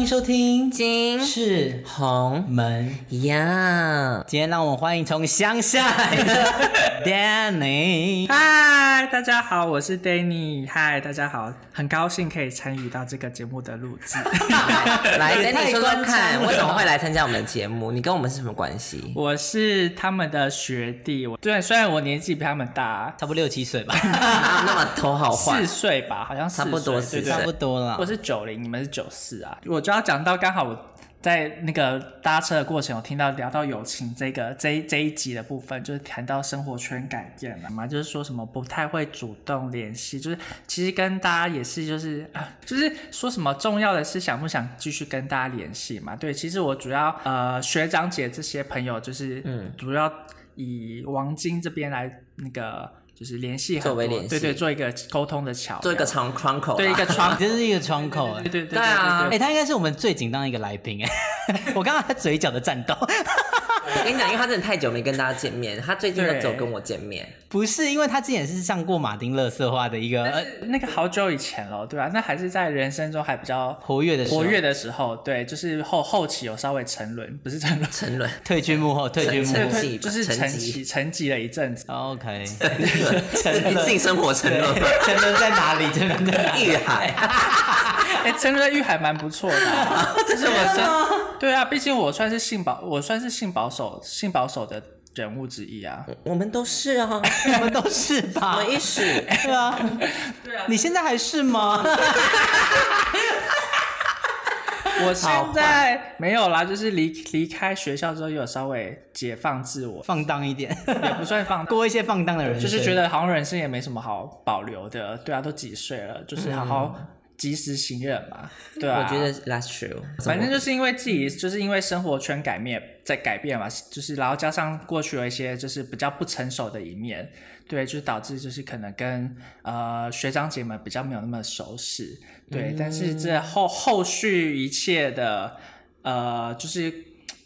迎收听金是红门。呀，今天让我们欢迎从乡下来的 Danny。嗨，大家好，我是 Danny。嗨，大家好，很高兴可以参与到这个节目的录制。来跟你说说看，为什么会来参加我们的节目？你跟我们是什么关系？我是他们的学弟，我对，虽然我年纪比他们大差不多六七岁吧，哪 有那么头好坏四？岁吧，好像差不多四岁差不多了我。是九零，你们是九四啊。我就要讲到，刚好我在那个搭车的过程，我听到聊到友情这个这一这一集的部分，就是谈到生活圈改变了嘛，就是说什么不太会主动联系，就是其实跟大家也是就是啊，就是说什么重要的是想不想继续跟大家联系嘛。对，其实我主要呃学长姐这些朋友，就是嗯，主要以王晶这边来那个。就是联系很多作为联系对对，做一个沟通的桥，做一个窗窗口，对一个窗这是一个窗口哎对。对对对啊。哎、他应该是我们最紧张的一个来宾哎，我刚刚他嘴角的颤抖，我跟你讲，因为他真的太久没跟大家见面，他最近都对走跟我见面。不是因为他之前是上过马丁乐色化的一个呃那个好久以前了，对吧、那还是在人生中还比较活跃的时候活跃的时候，对，就是后后期有稍微沉沦，不是沉沦，沉沦，退居幕后，退居幕后。沉寂吧就是沉沉寂寂沉寂了一阵子。OK，沉性生活沉沦，沉沦在哪里？沉沦在哪里？遇海。哎、沉沦在玉海蛮不错的、啊，这是我真对啊，毕竟我算是性保，我算是性保守、性保守的人物之一啊。我们都是啊，我们都是吧？我们一是。对啊，对啊，你现在还是吗？我现在没有啦，就是离离开学校之后，有稍微解放自我，放荡一点，也不算放过一些放荡的人生，就是觉得好像人生也没什么好保留的，对啊，都几岁了，就是好好及时行乐嘛，对啊。我觉得 that's true。反正就是因为自己，就是因为生活圈改变在改变嘛，就是然后加上过去有一些就是比较不成熟的一面，对，就是导致就是可能跟呃学长姐们比较没有那么熟识，对，但是这后后续一切的呃就是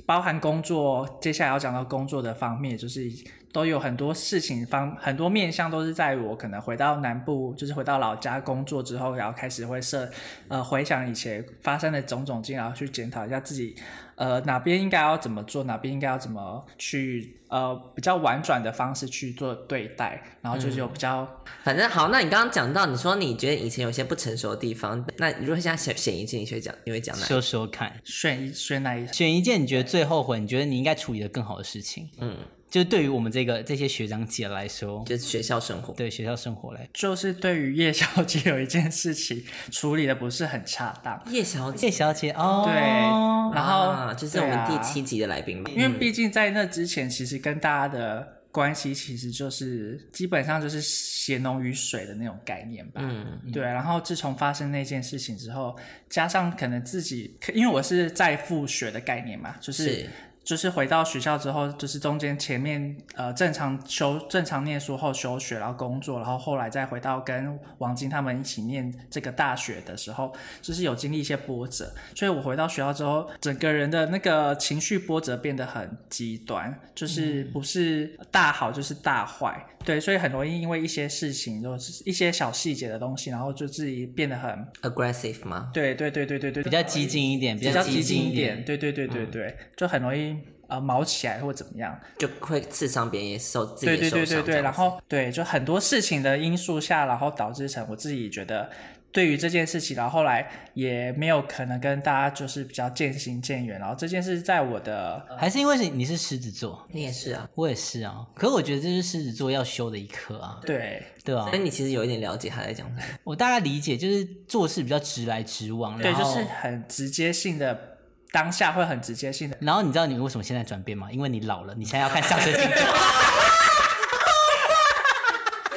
包含工作，接下来要讲到工作的方面，就是都有很多事情方很多面向都是在我可能回到南部，就是回到老家工作之后，然后开始会设呃回想以前发生的种种经，然后去检讨一下自己呃哪边应该要怎么做，哪边应该要怎么去呃比较婉转的方式去做对待，然后就是有比较、反正好，那你刚刚讲到，你说你觉得以前有些不成熟的地方，那如果现在选选一件，你会讲，你会讲哪一说说看，选一选哪一选一件你觉得最后悔，你觉得你应该处理的更好的事情。嗯，就是对于我们这个这些学长姐来说，就是学校生活。对学校生活嘞，就是对于叶小姐有一件事情处理的不是很恰当，叶小姐，叶小姐哦，对，然后、啊，就是我们第七集的来宾吧。因为毕竟在那之前，其实跟大家的关系其实就是基本上就是血浓于水的那种概念吧。嗯，对，然后自从发生那件事情之后，加上可能自己，因为我是在复学的概念嘛，就是是就是回到学校之后，就是中间前面呃正常修正常念书后休学，然后工作，然后后来再回到跟王晶他们一起念这个大学的时候，就是有经历一些波折，所以我回到学校之后，整个人的那个情绪波折变得很极端，就是不是大好就是大坏，对，所以很容易因为一些事情，就是一些小细节的东西，然后就自己变得很，aggressive 吗？对对对对对对，比较激进一点，比较激进进一点，。对对对对对，就很容易呃毛起来或怎么样。就会刺伤别人，也受自己受伤。对然后对，就很多事情的因素下，然后导致成我自己觉得。对于这件事情，然后后来也没有可能跟大家就是比较渐行渐远，然后这件事在我的还是因为是你是狮子座，你也是啊，我也是啊。可是我觉得这是狮子座要修的一课啊，对对啊所以，你其实有一点了解他在讲什么。我大概理解，就是做事比较直来直往，对，就是很直接性的，当下会很直接性的。然后你知道你为什么现在转变吗？因为你老了，你现在要看上升星座。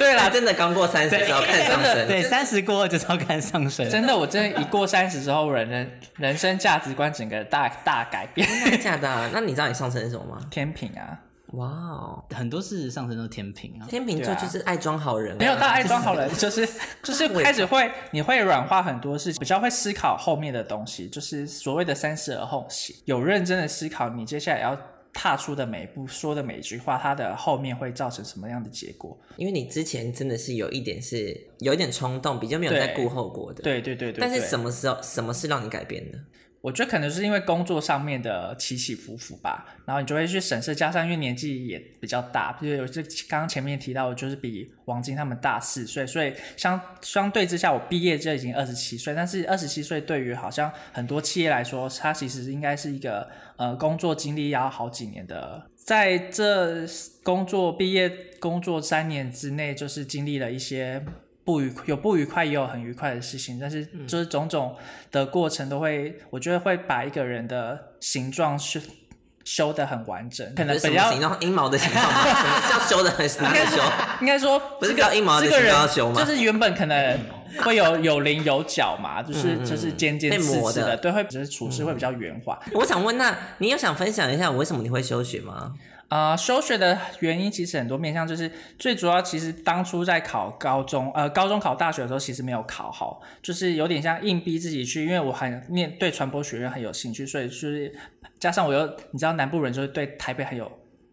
对啦，真的刚过三十的时候看上升，对，三十过后就是要看上升。真的，我真的一过三十之后，人人人生价值观整个大大改变。真的假的啊？那你知道你上升是什么吗？天平啊，哇哦，很多事实上升都天平啊。天秤座就是爱装好人啊，没有到爱装好人，就是就是开始会你会软化很多事情，比较会思考后面的东西，就是所谓的三思而后行，有认真的思考你接下来要踏出的每一步，说的每一句话，它的后面会造成什么样的结果？因为你之前真的是有一点是有一点冲动，比较没有在顾后果的。，对对对对。但是什么时候什么是让你改变的？我觉得可能是因为工作上面的起起伏伏吧，然后你就会去审视，加上因为年纪也比较大，比如有这刚刚前面提到，就是比王晶他们大四岁，所以相相对之下，我毕业就已经二十七岁，但是二十七岁对于好像很多企业来说，它其实应该是一个呃工作经历要好几年的，在这工作毕业工作三年之内，就是经历了一些。不愉有不愉快，也有很愉快的事情，但是就是种种的过程都会，我觉得会把一个人的形状是修得很完整，可能什比较么形状？阴毛的形状吗？什么叫修的很哪里修？应该说不是这个叫阴毛的这个人形状要修吗就是原本可能会有有棱有角嘛，就是就是尖尖被刺的刺的，对，会就是处事会比较圆滑。我想问，那你有想分享一下为什么你会休学吗？啊、休学的原因其实很多面向，就是最主要，其实当初在考高中，呃，高中考大学的时候，其实没有考好，就是有点像硬逼自己去，因为我很念对传播学院很有兴趣，所以就是加上我又你知道南部人就是对台北很有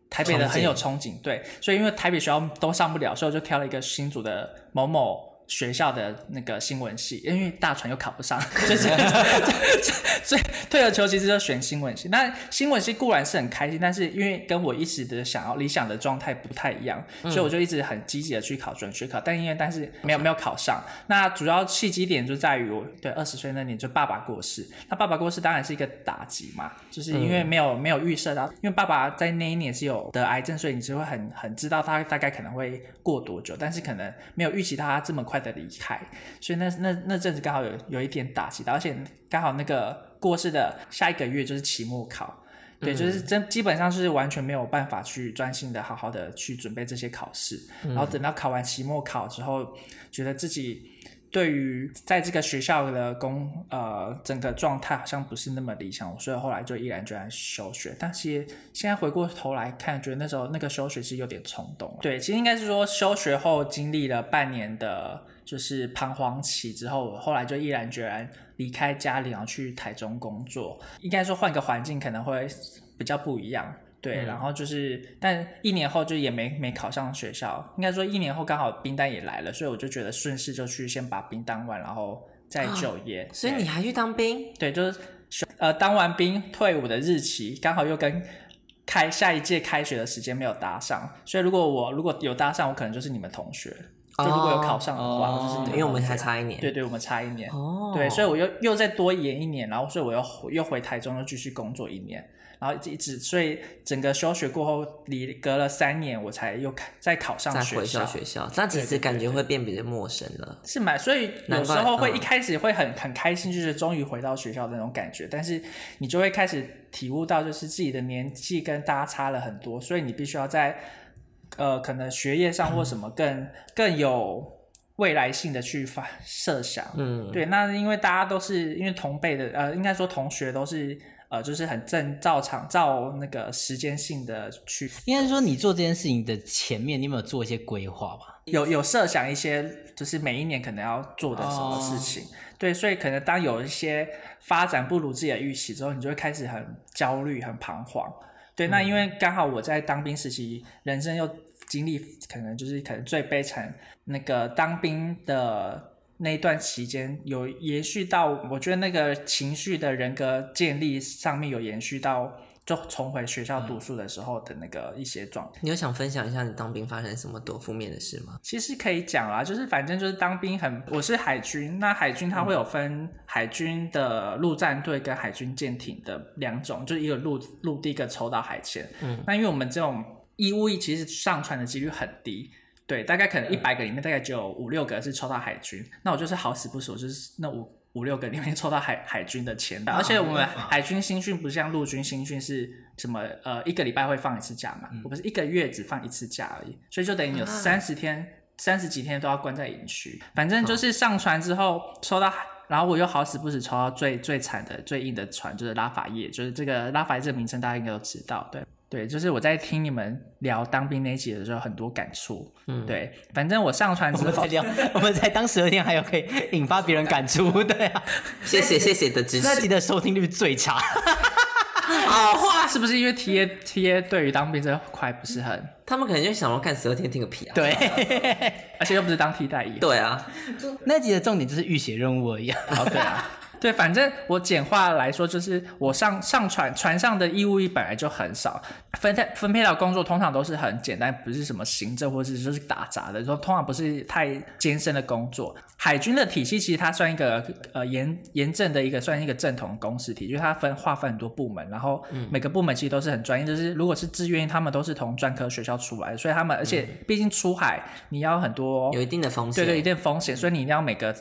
台北的很有憧憬，对，所以因为台北学校都上不了，所以我就挑了一个新竹的某某。学校的那个新闻系，因为大船又考不上，就是 所以 退而求其次就选新闻系。那新闻系固然是很开心，但是因为跟我一直的想要理想的状态不太一样，所以我就一直很积极的去考准学考，但因为但是没有没有考上。那主要契机点就在于我对二十岁那年就爸爸过世，那爸爸过世当然是一个打击嘛，就是因为没有、没有预设到，因为爸爸在那一年是有得癌症，所以你就会很很知道他大概可能会过多久，但是可能没有预期到他这么快的离开，所以那那那阵子刚好有有一点打击到，而且刚好那个过世的下一个月就是期末考。对，就是真基本上是完全没有办法去专心的好好的去准备这些考试，然后等到考完期末考之后，觉得自己对于在这个学校的工呃整个状态好像不是那么理想，所以后来就毅然决然休学。但其实现在回过头来看，觉得那时候那个休学是有点冲动。对，其实应该是说休学后经历了半年的，就是彷徨期之后，我后来就毅然决然离开家里，然后去台中工作。应该说换个环境可能会比较不一样。对，然后就是，但一年后就也没没考上学校，应该说一年后刚好兵单也来了，所以我就觉得顺势就去先把兵当完，然后再就业。所以你还去当兵？对，就是选呃当完兵退伍的日期刚好又跟开下一届开学的时间没有搭上，所以如果我如果有搭上，我可能就是你们同学。就如果有考上的话，哦就是因为我们还差一年。对对，我们差一年。哦，对，所以我又又再多延一年，然后所以我又回又回台中又继续工作一年，然后一直所以整个休学过后，离隔了三年，我才又开再考上再回学校校。学校，那其实感觉会变比较陌生了。是蛮，所以有时候会一开始会很很开心，就是终于回到学校的那种感觉，但是你就会开始体悟到，就是自己的年纪跟大家差了很多，所以你必须要在呃可能学业上或什么更更有未来性的去发设想。嗯，对，那因为大家都是因为同辈的，呃，应该说同学都是呃，就是很正照常照那个时间性的去应该是说你做这件事情的前面，你有没有做一些规划吧？有有设想一些，就是每一年可能要做的什么事情。对，所以可能当有一些发展不如自己的预期之后，你就会开始很焦虑、很彷徨。对，那因为刚好我在当兵时期，人生又经历可能就是可能最悲惨那个当兵的那一段期间，有延续到我觉得那个情绪的人格建立上面有延续到，就重回学校读书的时候的那个一些状态。你有想分享一下你当兵发生什么多负面的事吗？其实可以讲啊，就是反正就是当兵很，我是海军，那海军它会有分海军的陆战队跟海军舰艇的两种，就是一个陆陆地一个抽到海前。嗯，那因为我们这种义务役其实上船的几率很低。对，大概可能一百个里面大概只有五六个是抽到海军，那我就是好死不死，我就是那五五六个里面抽到海海军的签的，而且我们海军新训不像陆军新训是什么呃一个礼拜会放一次假嘛，我们是一个月只放一次假而已，所以就等于你有三十天三十几天都要关在营区，反正就是上船之后抽到海。然后我又好死不死抽到最最惨的、最硬的船，就是拉法叶，就是这个拉法叶这个名称大家应该都知道，对对，就是我在听你们聊当兵那一集的时候，很多感触，嗯，对，反正我上传之后我们才，聊，我们才当十二天，还有可以引发别人感触，对啊，谢谢谢谢的支持那集。的收听率最差。好话是不是因为 T A T A 对于当兵这块不是很，他们可能就想要看十二天听个屁啊！对，而且又不是当替代役，对啊，那集的重点就是浴血任务而已啊。哦对啊，对，反正我简化来说，就是我上上船船上的义务役本来就很少，分配分配到工作通常都是很简单，不是什么行政或者就是打杂的，说通常不是太艰深的工作。海军的体系其实它算一个呃严严正的一个算一个正统公式体，就是它分划分很多部门，然后每个部门其实都是很专业，就是如果是志愿役，他们都是从专科学校出来的，所以他们而且毕竟出海你要很多有一定的风险。对对，一定风险，所以你一定要每个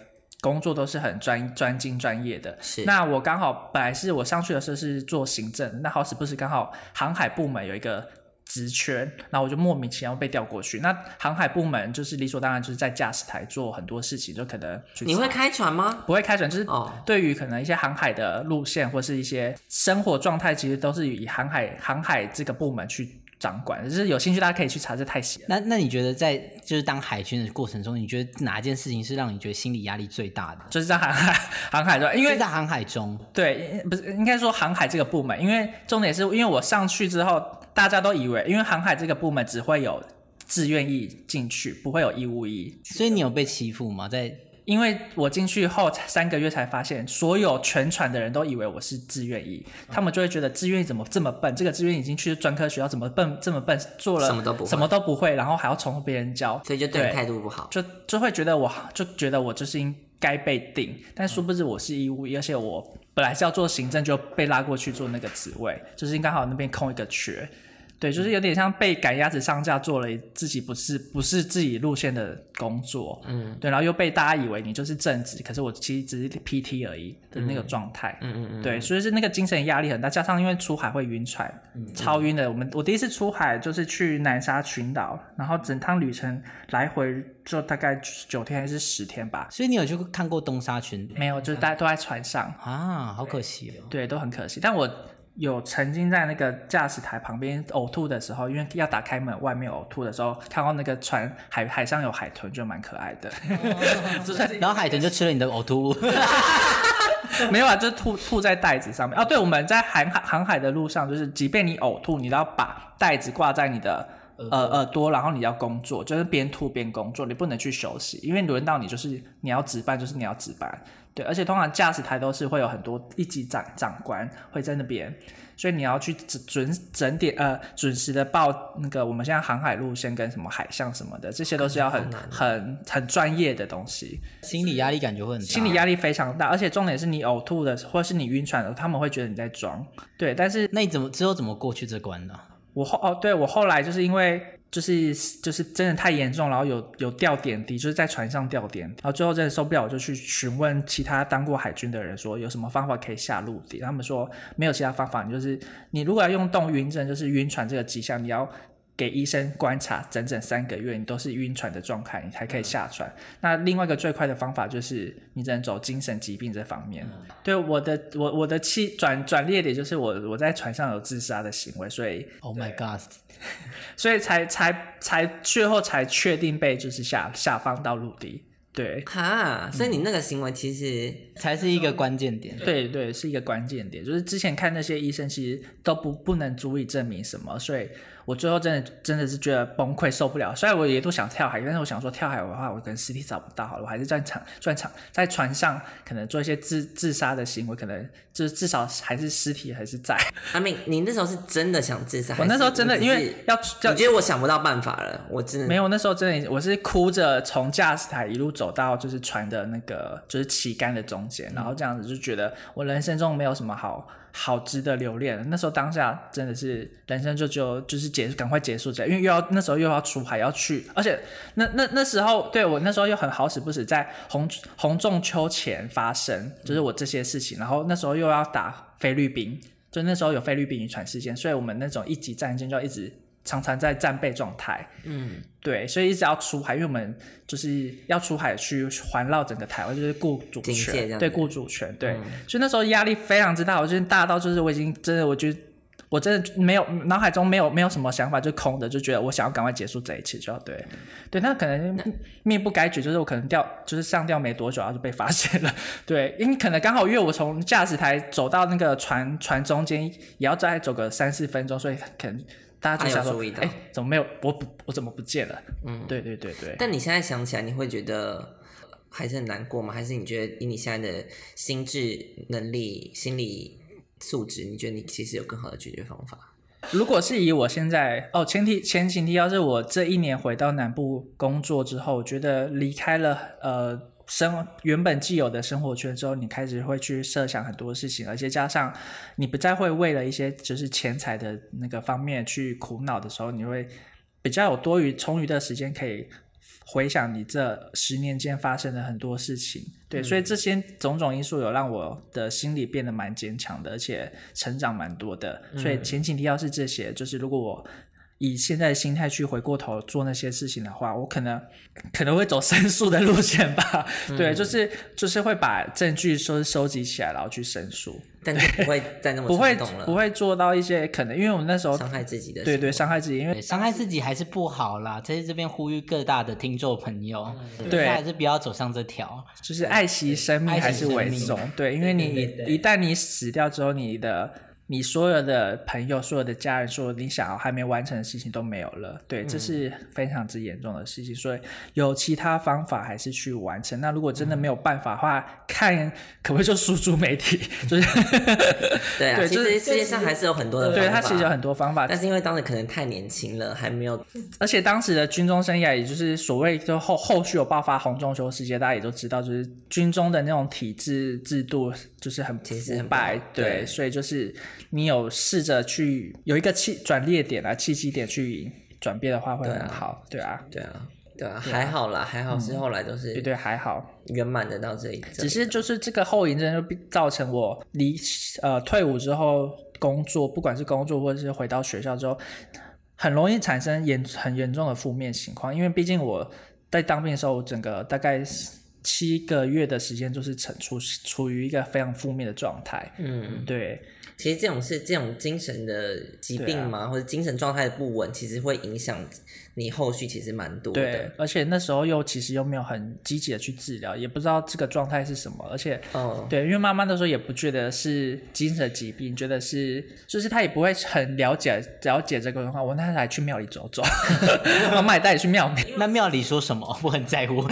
工作都是很专专精专业的。是那我刚好本来是我上去的时候是做行政，那好死不死刚好航海部门有一个职缺，然后我就莫名其妙被调过去。那航海部门就是理所当然就是在驾驶台做很多事情，就可能你会开船吗？不会开船，就是哦，对于可能一些航海的路线或是一些生活状态，其实都是以航海航海这个部门去掌管。就是有兴趣大家可以去查，这太细了。那那你觉得在就是当海军的过程中，你觉得哪一件事情是让你觉得心理压力最大的？就是在航海航海中，因为在航海中，对，不是应该说航海这个部门，因为重点是因为我上去之后，大家都以为，因为航海这个部门只会有自愿意进去，不会有义务役。所以你有被欺负吗？在因为我进去后才三个月才发现，所有全船的人都以为我是志愿役，他们就会觉得志愿役怎么这么笨？这个志愿役已经去专科学校，怎么笨这么笨？做了什么都不会什么都不会，然后还要从别人教，所以就对你对态度不好。就就会觉得我就觉得我就是应该被定，但殊不知我是义务役，而且我本来是要做行政，就被拉过去做那个职位，就是刚好那边空一个缺。对，就是有点像被赶鸭子上架，做了自己不是不是自己路线的工作，嗯，对，然后又被大家以为你就是正职，可是我其实只是 PT 而已的那个状态，嗯嗯嗯，对，所以是那个精神压力很大，加上因为出海会晕船，超晕的。我们我第一次出海就是去南沙群岛，然后整趟旅程来回就大概九天还是十天吧，所以你有去看过东沙群没有，就是大家都在船上，啊？好可惜哦。对，都很可惜。但我有曾经在那个驾驶台旁边呕吐的时候，因为要打开门，外面呕吐的时候，看到那个船海海上有海豚，就蛮可爱的。就是然后海豚就吃了你的呕吐物，没有啊，就吐吐在袋子上面。哦，对，我们在航海航海的路上，就是即便你呕吐，你都要把袋子挂在你的。呃耳朵，然后你要工作，就是边吐边工作，你不能去休息，因为轮到你就是你要值班，就是你要值班，对，而且通常驾驶台都是会有很多一级长长官会在那边，所以你要去准准整点呃准时的报那个我们现在航海路线跟什么海象什么的，这些都是要很很很专业的东西，心理压力感觉会很大。心理压力非常大，而且重点是你呕吐的或者是你晕船的，他们会觉得你在装，对，但是那你怎么之后怎么过去这关呢？我后哦，对我后来就是因为就是就是真的太严重，然后有有掉点滴，就是在船上掉点滴，然后最后真的受不了，我就去询问其他当过海军的人说有什么方法可以下陆地，他们说没有其他方法，你就是你如果要用动晕症，就是晕船这个迹象，你要。给医生观察整整三个月，你都是晕船的状态，你才可以下船。那另外一个最快的方法就是你只能走精神疾病这方面。对我的我我的气转转捩点就是我我在船上有自杀的行为，所以 Oh my god！所以才才才最后才确定被就是下下放到陆地。对哈，所以你那个行为其实才是一个关键点。对对，是一个关键点。就是之前看那些医生，其实都不不能足以证明什么，所以我最后真的真的是觉得崩溃，受不了。虽然我也都想跳海，但是我想说跳海的话，我可能尸体找不到好了，我还是在船在船在船上可能做一些自自杀的行为，可能就是至少还是尸体还是在。阿明，你那时候是真的想自杀？我那时候真的因为要要我觉得我想不到办法了，我真的没有，那时候真的我是哭着从驾驶台一路走到就是船的那个就是旗杆的中间，然后这样子就觉得我人生中没有什么好好值得留恋。那时候当下真的是人生就就就是结赶快结束这，因为又要那时候又要出海要去，而且那那那时候对我那时候又很好死不死在红红中秋前发生，就是我这些事情，然后那时候又要打菲律宾，就那时候有菲律宾渔船事件，所以我们那种一级战舰就一直。常常在战备状态，嗯，对，所以一直要出海，因为我们就是要出海去环绕整个台湾，就是顾主权，对，顾主权，对，所以那时候压力非常之大，我觉得大到就是我已经真的，我觉得我真的没有脑海中没有没有什么想法，就空的，就觉得我想要赶快结束这一切就要对，对，那可能命不该绝，就是我可能掉，就是上吊没多久，然后就被发现了，对，因为可能刚好因为我从驾驶台走到那个船船中间，也要再走个三四分钟，所以可能。大家就想说他有注意，到哎、怎么没有？我不，我怎么不见了？嗯，对对对对，但你现在想起来，你会觉得还是很难过吗？还是你觉得以你现在的心智能力、心理素质，你觉得你其实有更好的解决方法？如果是以我现在哦，前提前情提要是我这一年回到南部工作之后，我觉得离开了呃生原本既有的生活圈之后，你开始会去设想很多事情，而且加上你不再会为了一些就是钱财的那个方面去苦恼的时候，你会比较有多余充裕的时间可以。回想你这十年间发生的很多事情，对，所以这些种种因素有让我的心理变得蛮坚强的，而且成长蛮多的。所以前情提要是这些，就是如果我以现在的心态去回过头做那些事情的话，我可能可能会走申诉的路线吧。对，就是就是会把证据收收集起来，然后去申诉。但就不会 再那么不会冲动了，不会做到一些可能，因为我们那时候伤害自己的。对对，伤害自己，因为对伤害自己还是不好啦。在这边呼吁各大的听众朋友，对还是不要走上这条。就是爱惜生命还是为重。对，因为你一旦你死掉之后，你的你所有的朋友、所有的家人、所有你想要还没完成的事情都没有了。对，这是非常之严重的事情。所以有其他方法还是去完成。那如果真的没有办法的话，看可不可以就输出媒体，就是 对啊，其对就是实世界上还是有很多的方法。对他其实有很多方法，但是因为当时可能太年轻了，还没有而且当时的军中生涯，也就是所谓就后后续有爆发红中秋事件，大家也都知道，就是军中的那种体制制度就是很其实很对所以就是你有试着去有一个契转捩点啊，契机点去转变的话会很好，对啊，对啊，对啊，还好啦，还好是后来都是对对还好，圆满的到这里。只是就是这个后遗症就必造成我离呃退伍之后工作，不管是工作或者是回到学校之后，很容易产生严很严重的负面情况。因为毕竟我在当兵的时候，整个大概七个月的时间就是处处处于一个非常负面的状态。嗯，对其实这种是这种精神的疾病啊嘛，或者精神状态的不稳，其实会影响你后续其实蛮多的对的。，而且那时候又其实又没有很积极的去治疗，也不知道这个状态是什么，而且哦，对，因为妈妈那时候也不觉得是精神疾病，觉得是就是她也不会很了解了解这个的话。我那时候还去庙里走走，妈妈也带你去庙里，那庙里说什么？我很在乎。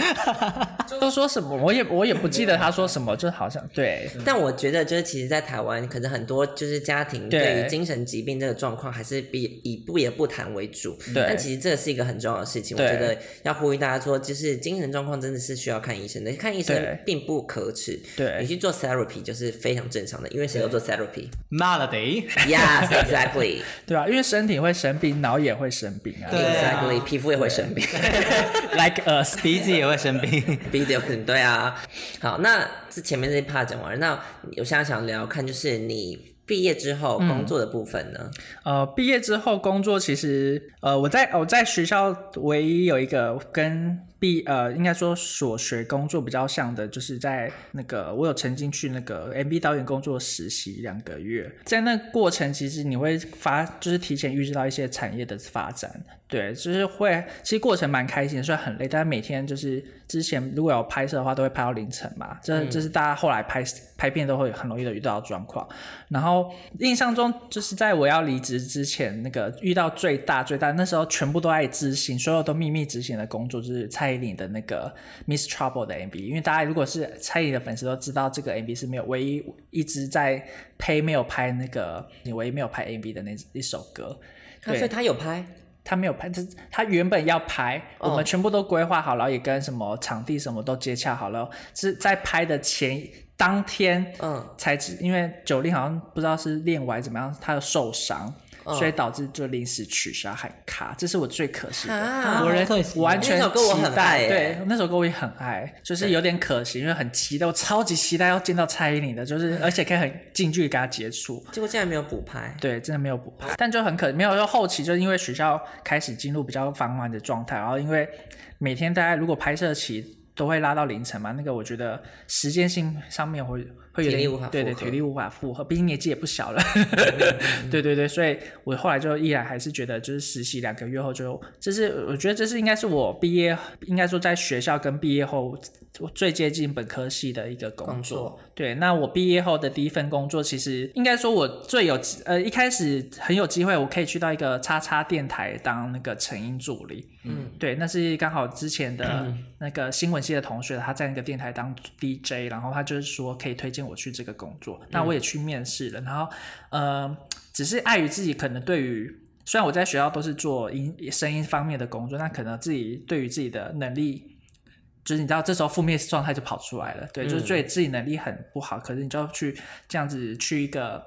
都说什么，我也我也不记得他说什么，就好像对但我觉得，就是其实，在台湾，可能很多就是家庭对对于精神疾病这个状况，还是比以不也不谈为主。对但其实这个是一个很重要的事情，我觉得要呼吁大家说，就是精神状况真的是需要看医生的，看医生并不可耻。对你去做 therapy 就是非常正常的，因为谁都做 therapy。Melody，Yes, exactly, 对啊，因为身体会生病，脑也会生病啊 exactly，皮肤也会生病。like us。鼻子也会生病。鼻子有可能对啊。好，那这前面这一 part 讲完了，那我现在想聊看，就是你毕业之后嗯工作的部分呢？呃，毕业之后工作，其实呃，我在我在学校唯一有一个跟毕呃，应该说所学工作比较像的，就是在那个我有曾经去那个 MV 导演工作实习两个月，在那过程其实你会发，就是提前预知到一些产业的发展，对，就是会其实过程蛮开心的，虽然很累，但是每天就是之前如果有拍摄的话，都会拍到凌晨嘛，这这是大家后来拍拍片都会很容易的遇到的状况。然后印象中就是在我要离职之前，那个遇到最大最大那时候全部都在执行，所有都秘密执行的工作，就是蔡依林的那个 Miss Trouble 的 MV。因为大家如果是蔡依林的粉丝都知道，这个 MV 是没有唯一一直在拍没有拍那个你唯一没有拍 MV 的那一首歌。对啊所以他有拍，他没有拍，他他原本要拍，哦我们全部都规划好了，也跟什么场地什么都接洽好了，是在拍的前当天嗯，才知，因为九令好像不知道是练完怎么样，他有受伤。嗯所以导致就临时取消喊卡，这是我最可惜的。啊我人完全那首歌我很期待，爱对，那首歌我也很爱，就是有点可惜，因为很期待，我超级期待要见到蔡依林的，就是而且可以很近距离跟她接触。结果竟然没有补拍。对，真的没有补拍，但就很可没有。就后期就是因为学校开始进入比较繁忙的状态，然后因为每天大家如果拍摄期都会拉到凌晨嘛，那个我觉得时间性上面会会有点体力无法对对体力无法负荷，毕竟年纪也不小了。对对对，所以我后来就依然还是觉得，就是实习两个月后就，这是我觉得这是应该是我毕业，应该说在学校跟毕业后最接近本科系的一个工作。工作对，那我毕业后的第一份工作，其实应该说我最有呃一开始很有机会，我可以去到一个叉叉电台当那个成音助理。嗯，对，那是刚好之前的 那个新闻系的同学，他在那个电台当 DJ，然后他就是说可以推荐我去这个工作，那我也去面试了，然后呃，只是碍于自己可能对于。虽然我在学校都是做音声音方面的工作，那可能自己对于自己的能力，就是你知道这时候负面状态就跑出来了，对，就是对自己能力很不好，可是你就要去这样子去一个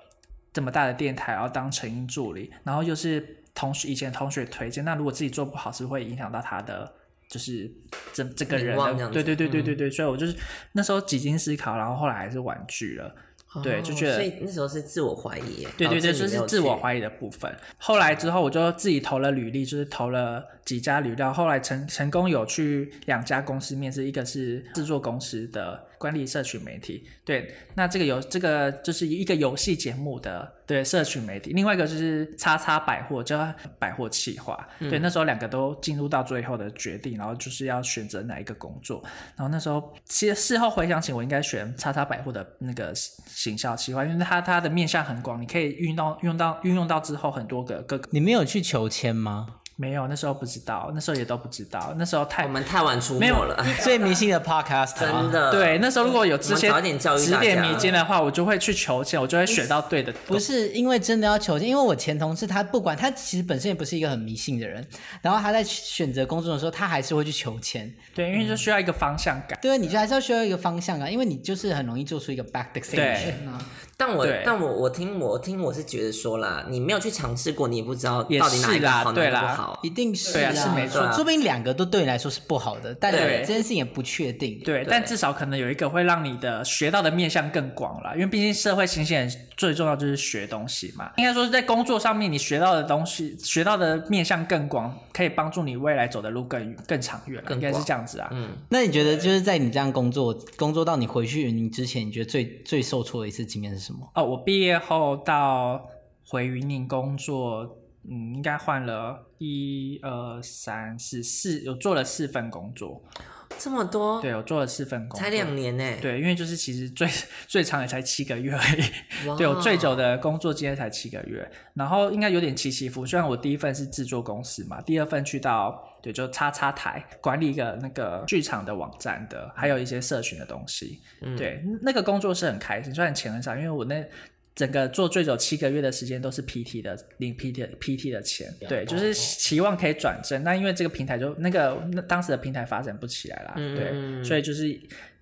这么大的电台，然后当成音助理，然后又是同学以前同学推荐，那如果自己做不好，是会影响到他的就是这这个人对对对对对对，所以我就是那时候几经思考，然后后来还是婉拒了。对就觉得哦所以那时候是自我怀疑，对对对，就是自我怀疑的部分。后来之后，我就自己投了履历，就是投了几家履料，后来成成功有去两家公司面试，一个是制作公司的管理社群媒体，对，那这个有这个就是一个游戏节目的对社群媒体，另外一个就是叉叉百货，叫百货企划，对，那时候两个都进入到最后的决定，然后就是要选择哪一个工作，然后那时候其实事后回想起，我应该选叉叉百货的那个行销企划，因为它它的面向很广，你可以运到用到运用到之后很多个各个你没有去求签吗？没有，那时候不知道，那时候也都不知道，那时候太我们太晚出没有没了，最迷信的 podcast，啊真的。对，那时候如果有这些我们早点教育指点迷津的话，我就会去求签，我就会选到对的。不是因为真的要求签，因为我前同事他不管他其实本身也不是一个很迷信的人，然后他在选择工作的时候，他还是会去求签。对，因为就需要一个方向感。对，你就还是要需要一个方向感，因为你就是很容易做出一个 back decision 啊。但我但我我听我听我是觉得说啦，你没有去尝试过，你也不知道到底哪一是啦个好，哪对啦一个不好。一定是是没错说说不定两个都对你来说是不好的，但对这件事情也不确定。对，但至少可能有一个会让你的学到的面向更广啦，因为毕竟社会新鲜人最重要就是学东西嘛。应该说是在工作上面，你学到的东西，学到的面向更广，可以帮助你未来走的路更更长远应该是广这样子啊。嗯，那你觉得就是在你这样工作工作到你回去云林之前，你觉得最最受挫的一次经验是什么？哦，我毕业后到回云林工作，嗯，应该换了一二三四四，有做了四份工作。这么多，对，我做了四份工，才两年呢。对，因为就是其实最最长也才七个月而已。哇对我最久的工作经验才七个月，然后应该有点起起伏。虽然我第一份是制作公司嘛，第二份去到对就叉叉台管理一个那个剧场的网站的，还有一些社群的东西。嗯对，那个工作是很开心，虽然钱很少，因为我那。整个做最久七个月的时间都是 PT 的领 PT 的 PT 的钱，对，就是期望可以转正，那因为这个平台就那个那当时的平台发展不起来啦，对，嗯所以就是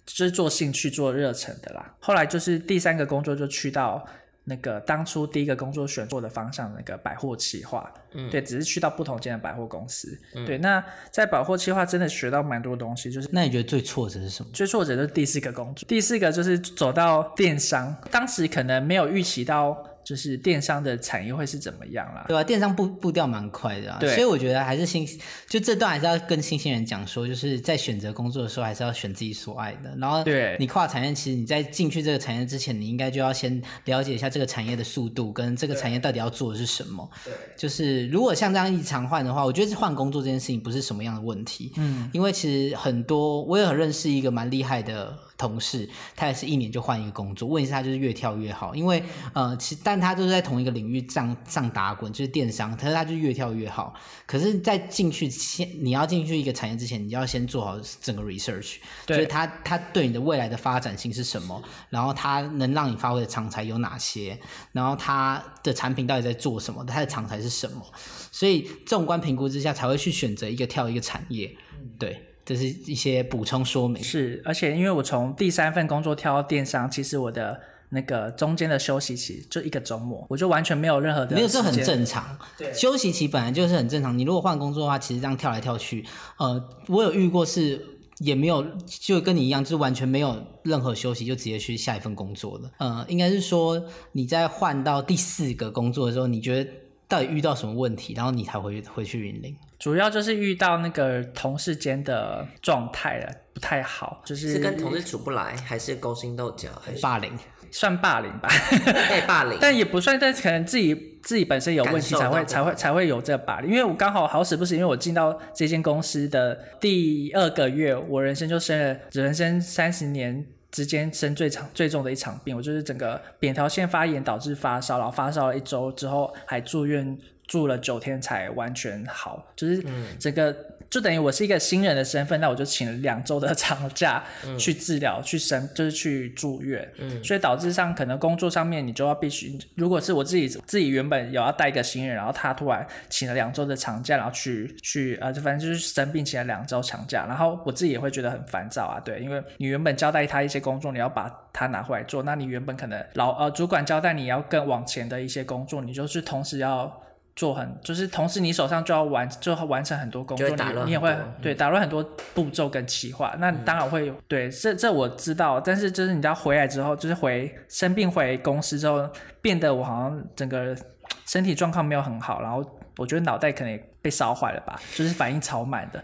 就是做兴趣做热忱的啦。后来就是第三个工作就去到那个当初第一个工作选做的方向那个百货企划，嗯对，只是去到不同间的百货公司，对。那在百货企划真的学到蛮多东西，就是那你觉得最挫折是什么？最挫折就是第四个工作，第四个就是走到电商，当时可能没有预期到。就是电商的产业会是怎么样啦？对啊、电商步步调蛮快的啊，对所以我觉得还是新，就这段还是要跟新鲜人讲说，就是在选择工作的时候，还是要选自己所爱的。然后，对你跨产业，其实你在进去这个产业之前，你应该就要先了解一下这个产业的速度，跟这个产业到底要做的是什么。对，就是如果像这样一直常换的话，我觉得是换工作这件事情不是什么样的问题。嗯，因为其实很多，我也很认识一个蛮厉害的同事，他也是一年就换一个工作。问题是他就是越跳越好，因为呃，其但他都是在同一个领域上上打滚，就是电商，可是他就越跳越好。可是，在进去先，你要进去一个产业之前，你要先做好整个 research，对就是他他对你的未来的发展性是什么，然后他能让你发挥的长才有哪些，然后他的产品到底在做什么，他的长才是什么。所以纵观评估之下，才会去选择一个跳一个产业。对，这是一些补充说明。是，而且因为我从第三份工作跳到电商，其实我的那个中间的休息期就一个周末，我就完全没有任何的没有，这很正常。对休息期本来就是很正常。你如果换工作的话，其实这样跳来跳去，呃，我有遇过是也没有，就跟你一样，就是完全没有任何休息，就直接去下一份工作了。呃，应该是说你在换到第四个工作的时候，你觉得到底遇到什么问题，然后你才回回去云林？主要就是遇到那个同事间的状态了，不太好，就是是跟同事处不来，还是勾心斗角，还是霸凌，算霸凌吧，被霸凌？但也不算，但可能自己自己本身有问题才会才会才会有这个霸凌。因为我刚好好死不死，因为我进到这间公司的第二个月，我人生就生了人生三十年。之间生最长最重的一场病，我就是整个扁桃腺发炎导致发烧，然后发烧了一周之后还住院住了九天才完全好，就是整个、就等于我是一个新人的身份，那我就请了两周的 长假去治疗、去生，就是去住院，所以导致上可能工作上面你就要必须，如果是我自己自己原本有要带一个新人，然后他突然请了两周的长假，然后去去呃，就反正就是生病请了两周长假，然后我自己也会觉得很烦躁啊，对，因为你原本交代他一些工作，你要把他拿回来做，那你原本可能老呃主管交代你要更往前的一些工作，你就是同时要。做很就是同时你手上就要完就要完成很多工作，打你你也会嗯对打乱很多步骤跟企划，那当然会有对这这我知道，但是就是你知道回来之后，就是回生病回公司之后，变得我好像整个身体状况没有很好，然后我觉得脑袋可能也被烧坏了吧，就是反应超慢的。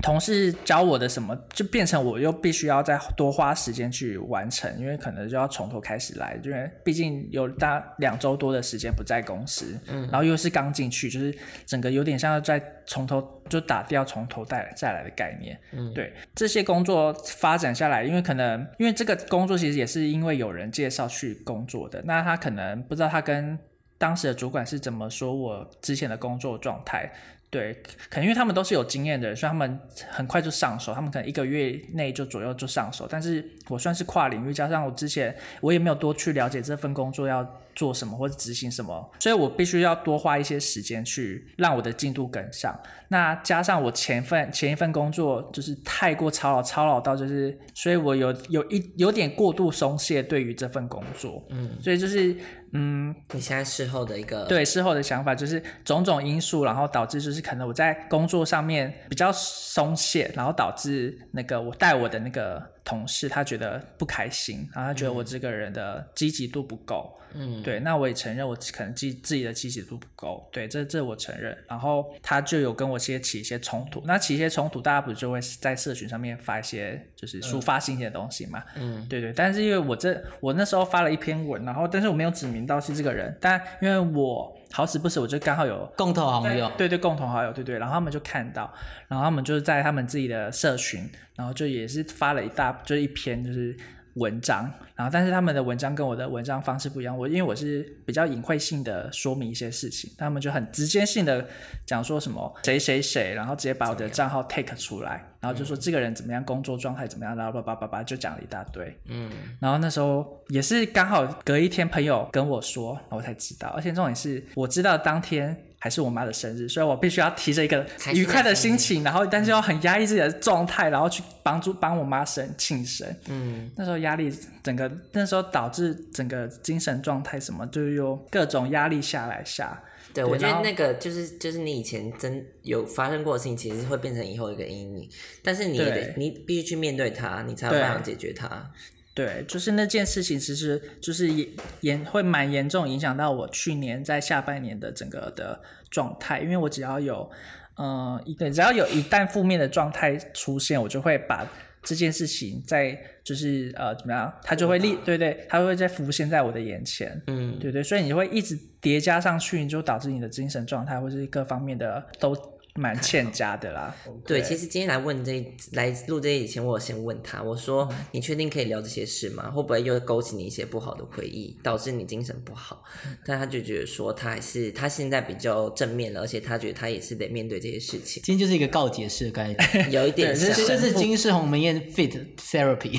同事教我的什么，就变成我又必须要再多花时间去完成，因为可能就要从头开始来，因为毕竟有大两周多的时间不在公司，嗯，然后又是刚进去，就是整个有点像要再从头就打掉从头再再来的概念，嗯，对，这些工作发展下来，因为可能因为这个工作其实也是因为有人介绍去工作的，那他可能不知道他跟当时的主管是怎么说我之前的工作状态。对，可能因为他们都是有经验的人，所以他们很快就上手，他们可能一个月内就左右就上手。但是我算是跨领域，加上我之前我也没有多去了解这份工作要做什么或者执行什么，所以我必须要多花一些时间去让我的进度跟上。那加上我前份前一份工作就是太过操劳，操劳到就是，所以我有有一有点过度松懈对于这份工作，嗯，所以就是嗯，你现在事后的一个对事后的想法就是种种因素，然后导致就是可能我在工作上面比较松懈，然后导致那个我带我的那个同事他觉得不开心，然后他觉得我这个人的积极度不够。嗯，对，那我也承认我可能积自己的积极度不够，对，这这我承认。然后他就有跟我些起一些冲突，那起一些冲突，大家不就会在社群上面发一些就是抒发心情的东西嘛？嗯，对对。但是因为我这我那时候发了一篇文，然后但是我没有指名道姓这个人，但因为我好死不死，我就刚好有共同好友，对对，共同好友，对对，然后他们就看到，然后他们就是在他们自己的社群，然后就也是发了一大，就是一篇就是文章，然后但是他们的文章跟我的文章方式不一样，我因为我是比较隐晦性的说明一些事情，他们就很直接性的讲说什么谁谁谁，然后直接把我的账号 take 出来，然后就说这个人怎么样，工作状态怎么样，然后叭叭叭叭就讲了一大堆，嗯，然后那时候也是刚好隔一天，朋友跟我说，我才知道。而且重点是我知道当天还是我妈的生日，所以我必须要提着一个愉快的心情，然后但是要很压抑自己的状态，然后去帮助帮我妈生庆生。嗯，那时候压力整个那时候导致整个精神状态什么，就是有各种压力下来下。对，我觉得那个就是就是你以前真有发生过的事情，其实会变成以后一个阴影，但是你也得你必须去面对它，你才有办法解决它。对，就是那件事情，其实就是严严会蛮严重影响到我去年在下半年的整个的状态，因为我只要有，嗯、一对，只要有一旦负面的状态出现，我就会把这件事情在就是呃怎么样，它就会立对对，它会再浮现在我的眼前，嗯，对对，所以你就会一直叠加上去，你就导致你的精神状态或是各方面的都蛮 欠佳的啦。对，其实今天来问这一来录这一以前，我有先问他，我说嗯你确定可以聊这些事吗？会不会又勾起你一些不好的回忆，导致你精神不好？嗯但他就觉得说他还是他现在比较正面了，而且他觉得他也是得面对这些事情，今天就是一个告解式的概念，有一点像。就是金世红门宴 fit therapy，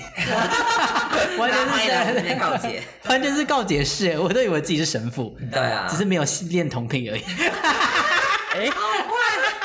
完全是边告解。完全是告解式，我都以为自己是神父，对啊只是没有练同品而已。哎，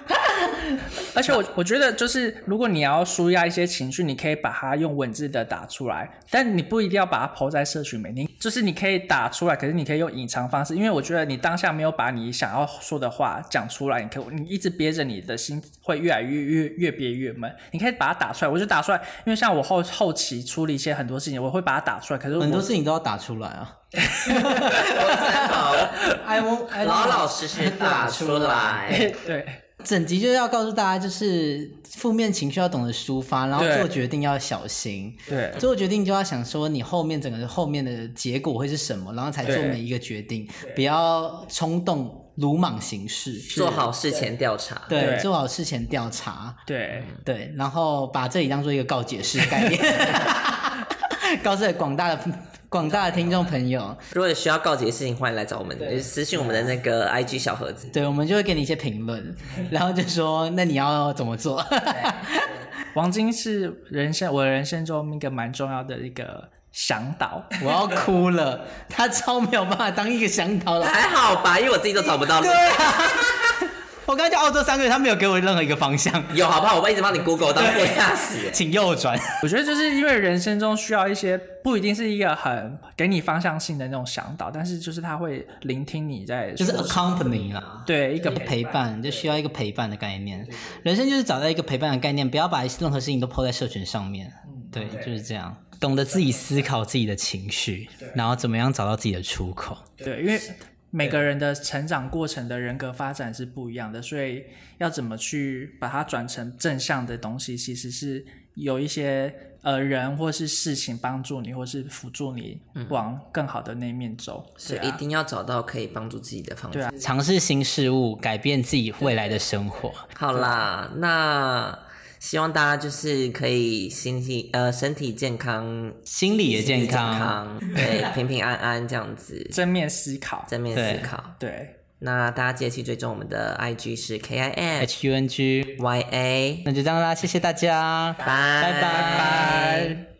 而且我我觉得就是，如果你要舒压一些情绪，你可以把它用文字的打出来，但你不一定要把它抛在社群媒体，就是你可以打出来，可是你可以用隐藏方式，因为我觉得你当下没有把你想要说的话讲出来，你可以你一直憋着，你的心会越来越越越憋越闷。你可以把它打出来，我就打出来，因为像我后后期处理一些很多事情，我会把它打出来，可是很多事情都要打出来啊。三好，I won't, I 老老实实打出来。对，整集就是要告诉大家，就是负面情绪要懂得抒发，然后做决定要小心。对，做决定就要想说你后面整个后面的结果会是什么，然后才做每一个决定，不要冲动、鲁莽行事。做好事前调查。对，对做好事前调查。对，对，然后把这里当做一个告解式的概念，告诉广大的广大的听众朋友。如果有需要告解的事情，欢迎来找我们，就是私信我们的那个 IG 小盒子。对，我们就会给你一些评论，然后就说那你要怎么做？王晶是人生我人生中一个蛮重要的一个向导。我要哭了，他超没有办法当一个向导了。还好吧，因为我自己都找不到路。我刚才去澳洲三个月，他没有给我任何一个方向，有好不好？我一直帮你 Google 当副驾驶。请右转。我觉得就是因为人生中需要一些不一定是一个很给你方向性的那种向导，但是就是他会聆听你在就是 accompany 啦，对一个陪伴，就需要一个陪伴的概念。人生就是找到一个陪伴的概念，不要把任何事情都抛在社群上面。对，就是这样，懂得自己思考自己的情绪，然后怎么样找到自己的出口。对，因为每个人的成长过程的人格发展是不一样的，所以要怎么去把它转成正向的东西，其实是有一些呃人或是事情帮助你，或是辅助你往更好的那一面走。是对啊，一定要找到可以帮助自己的方法。对啊尝试新事物，改变自己未来的生活。好啦，那希望大家就是可以心体呃身体健康，心理也健健康，对，平平安安这样子，正面思考。正面思考。对，那大家记得去追踪我们的 IG 是 K I N H U N G Y A，那就这样啦，谢谢大家，拜。拜拜。